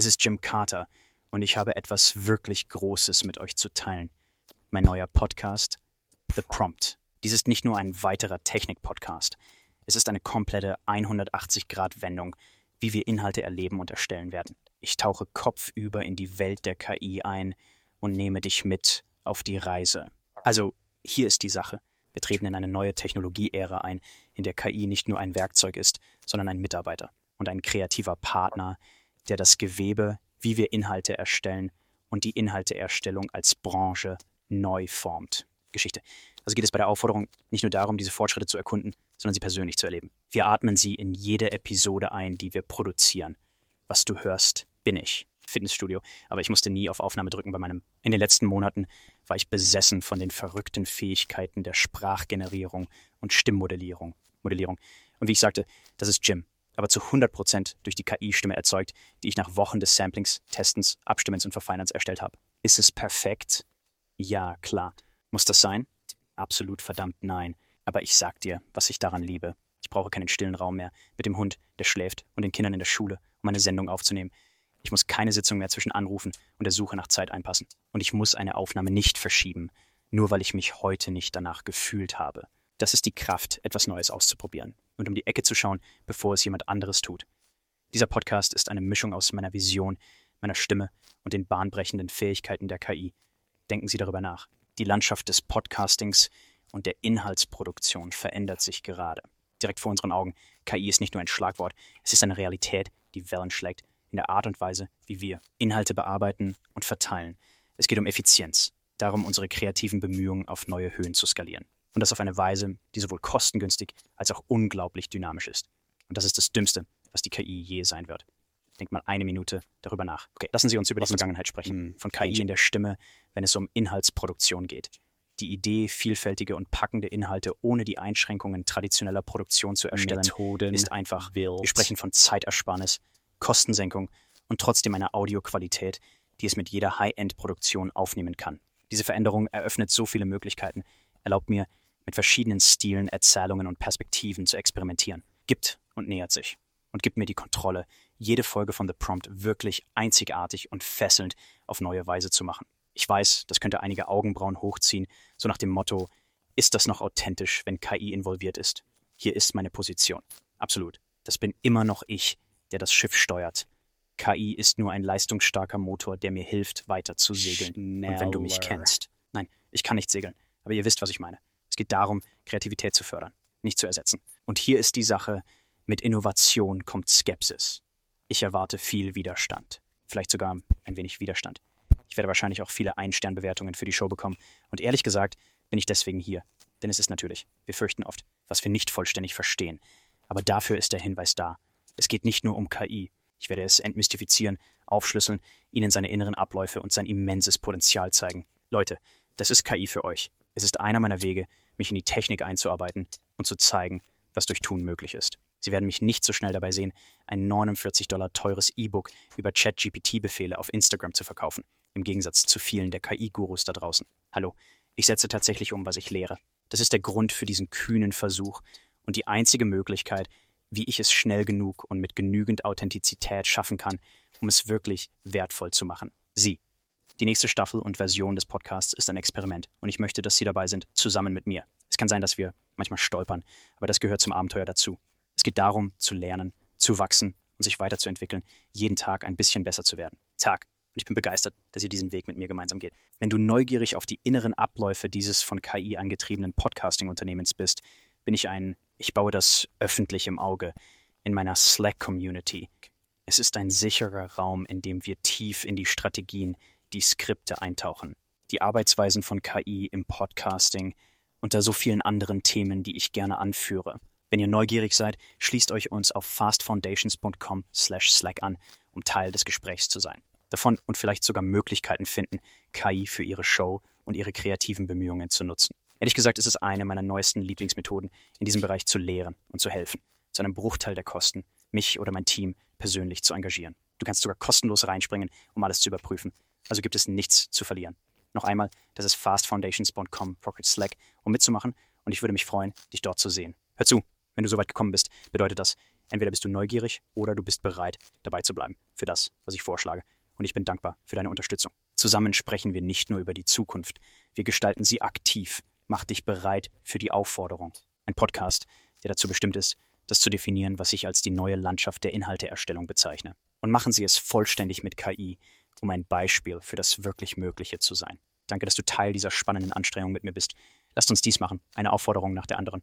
Es ist Jim Carter und ich habe etwas wirklich Großes mit euch zu teilen. Mein neuer Podcast, The Prompt. Dies ist nicht nur ein weiterer Technik-Podcast. Es ist eine komplette 180-Grad-Wendung, wie wir Inhalte erleben und erstellen werden. Ich tauche kopfüber in die Welt der KI ein und nehme dich mit auf die Reise. Also, hier ist die Sache. Wir treten in eine neue Technologie-Ära ein, in der KI nicht nur ein Werkzeug ist, sondern ein Mitarbeiter und ein kreativer Partner, der das Gewebe, wie wir Inhalte erstellen und die Inhalteerstellung als Branche neu formt. Geschichte. Also geht es bei der Aufforderung nicht nur darum, diese Fortschritte zu erkunden, sondern sie persönlich zu erleben. Wir atmen sie in jede Episode ein, die wir produzieren. Was du hörst, bin ich. Fitnessstudio, aber ich musste nie auf Aufnahme drücken bei meinem. In den letzten Monaten war ich besessen von den verrückten Fähigkeiten der Sprachgenerierung und Stimmmodellierung. Modellierung. Und wie ich sagte, das ist Jim, aber zu 100% durch die KI-Stimme erzeugt, die ich nach Wochen des Samplings, Testens, Abstimmens und Verfeinerns erstellt habe. Ist es perfekt? Ja, klar. Muss das sein? Absolut verdammt nein. Aber ich sag dir, was ich daran liebe. Ich brauche keinen stillen Raum mehr mit dem Hund, der schläft, und den Kindern in der Schule, um eine Sendung aufzunehmen. Ich muss keine Sitzung mehr zwischen Anrufen und der Suche nach Zeit einpassen. Und ich muss eine Aufnahme nicht verschieben, nur weil ich mich heute nicht danach gefühlt habe. Das ist die Kraft, etwas Neues auszuprobieren und um die Ecke zu schauen, bevor es jemand anderes tut. Dieser Podcast ist eine Mischung aus meiner Vision, meiner Stimme und den bahnbrechenden Fähigkeiten der KI. Denken Sie darüber nach. Die Landschaft des Podcastings und der Inhaltsproduktion verändert sich gerade. Direkt vor unseren Augen. KI ist nicht nur ein Schlagwort, es ist eine Realität, die Wellen schlägt in der Art und Weise, wie wir Inhalte bearbeiten und verteilen. Es geht um Effizienz, darum, unsere kreativen Bemühungen auf neue Höhen zu skalieren. Und das auf eine Weise, die sowohl kostengünstig als auch unglaublich dynamisch ist. Und das ist das Dümmste, was die KI je sein wird. Denkt mal eine Minute darüber nach. Okay, lassen Sie uns über die Vergangenheit sprechen. Hm, von KI in der Stimme, wenn es um Inhaltsproduktion geht. Die Idee, vielfältige und packende Inhalte ohne die Einschränkungen traditioneller Produktion zu erstellen, Methoden ist einfach. Wild. Wir sprechen von Zeitersparnis, Kostensenkung und trotzdem einer Audioqualität, die es mit jeder High-End-Produktion aufnehmen kann. Diese Veränderung eröffnet so viele Möglichkeiten, erlaubt mir, mit verschiedenen Stilen, Erzählungen und Perspektiven zu experimentieren, gibt und nähert sich und gibt mir die Kontrolle, jede Folge von The Prompt wirklich einzigartig und fesselnd auf neue Weise zu machen. Ich weiß, das könnte einige Augenbrauen hochziehen, so nach dem Motto, ist das noch authentisch, wenn KI involviert ist? Hier ist meine Position. Absolut. Das bin immer noch ich, der das Schiff steuert. KI ist nur ein leistungsstarker Motor, der mir hilft, weiter zu segeln. Schneller. Und wenn du mich kennst. Nein, ich kann nicht segeln. Aber ihr wisst, was ich meine. Es geht darum, Kreativität zu fördern, nicht zu ersetzen. Und hier ist die Sache, mit Innovation kommt Skepsis. Ich erwarte viel Widerstand. Vielleicht sogar ein wenig Widerstand. Ich werde wahrscheinlich auch viele Ein-Stern-Bewertungen für die Show bekommen. Und ehrlich gesagt bin ich deswegen hier. Denn es ist natürlich, wir fürchten oft, was wir nicht vollständig verstehen. Aber dafür ist der Hinweis da. Es geht nicht nur um KI. Ich werde es entmystifizieren, aufschlüsseln, Ihnen seine inneren Abläufe und sein immenses Potenzial zeigen. Leute, das ist KI für euch. Es ist einer meiner Wege, mich in die Technik einzuarbeiten und zu zeigen, was durch Tun möglich ist. Sie werden mich nicht so schnell dabei sehen, ein 49 Dollar teures E-Book über Chat-GPT-Befehle auf Instagram zu verkaufen, im Gegensatz zu vielen der KI-Gurus da draußen. Hallo, ich setze tatsächlich um, was ich lehre. Das ist der Grund für diesen kühnen Versuch und die einzige Möglichkeit, wie ich es schnell genug und mit genügend Authentizität schaffen kann, um es wirklich wertvoll zu machen. Sie. Die nächste Staffel und Version des Podcasts ist ein Experiment und ich möchte, dass Sie dabei sind, zusammen mit mir. Es kann sein, dass wir manchmal stolpern, aber das gehört zum Abenteuer dazu. Es geht darum, zu lernen, zu wachsen und sich weiterzuentwickeln, jeden Tag ein bisschen besser zu werden. Tag. Und ich bin begeistert, dass ihr diesen Weg mit mir gemeinsam geht. Wenn du neugierig auf die inneren Abläufe dieses von KI angetriebenen Podcasting-Unternehmens bist, bin ich ein, ich baue das öffentlich im Auge, in meiner Slack-Community. Es ist ein sicherer Raum, in dem wir tief in die Strategien, die Skripte eintauchen, die Arbeitsweisen von KI im Podcasting, unter so vielen anderen Themen, die ich gerne anführe. Wenn ihr neugierig seid, schließt euch uns auf fastfoundations.com/slack an, um Teil des Gesprächs zu sein. Davon und vielleicht sogar Möglichkeiten finden, KI für ihre Show und ihre kreativen Bemühungen zu nutzen. Ehrlich gesagt ist es eine meiner neuesten Lieblingsmethoden, in diesem Bereich zu lehren und zu helfen, zu einem Bruchteil der Kosten, mich oder mein Team persönlich zu engagieren. Du kannst sogar kostenlos reinspringen, um alles zu überprüfen. Also gibt es nichts zu verlieren. Noch einmal, das ist fastfoundations.com Slack, um mitzumachen und ich würde mich freuen, dich dort zu sehen. Hör zu, wenn du so weit gekommen bist, bedeutet das, Entweder bist du neugierig oder du bist bereit, dabei zu bleiben für das, was ich vorschlage. Und ich bin dankbar für deine Unterstützung. Zusammen sprechen wir nicht nur über die Zukunft, wir gestalten sie aktiv. Mach dich bereit für die Aufforderung. Ein Podcast, der dazu bestimmt ist, das zu definieren, was ich als die neue Landschaft der Inhalteerstellung bezeichne. Und machen Sie es vollständig mit KI, um ein Beispiel für das wirklich Mögliche zu sein. Danke, dass du Teil dieser spannenden Anstrengung mit mir bist. Lasst uns dies machen, eine Aufforderung nach der anderen.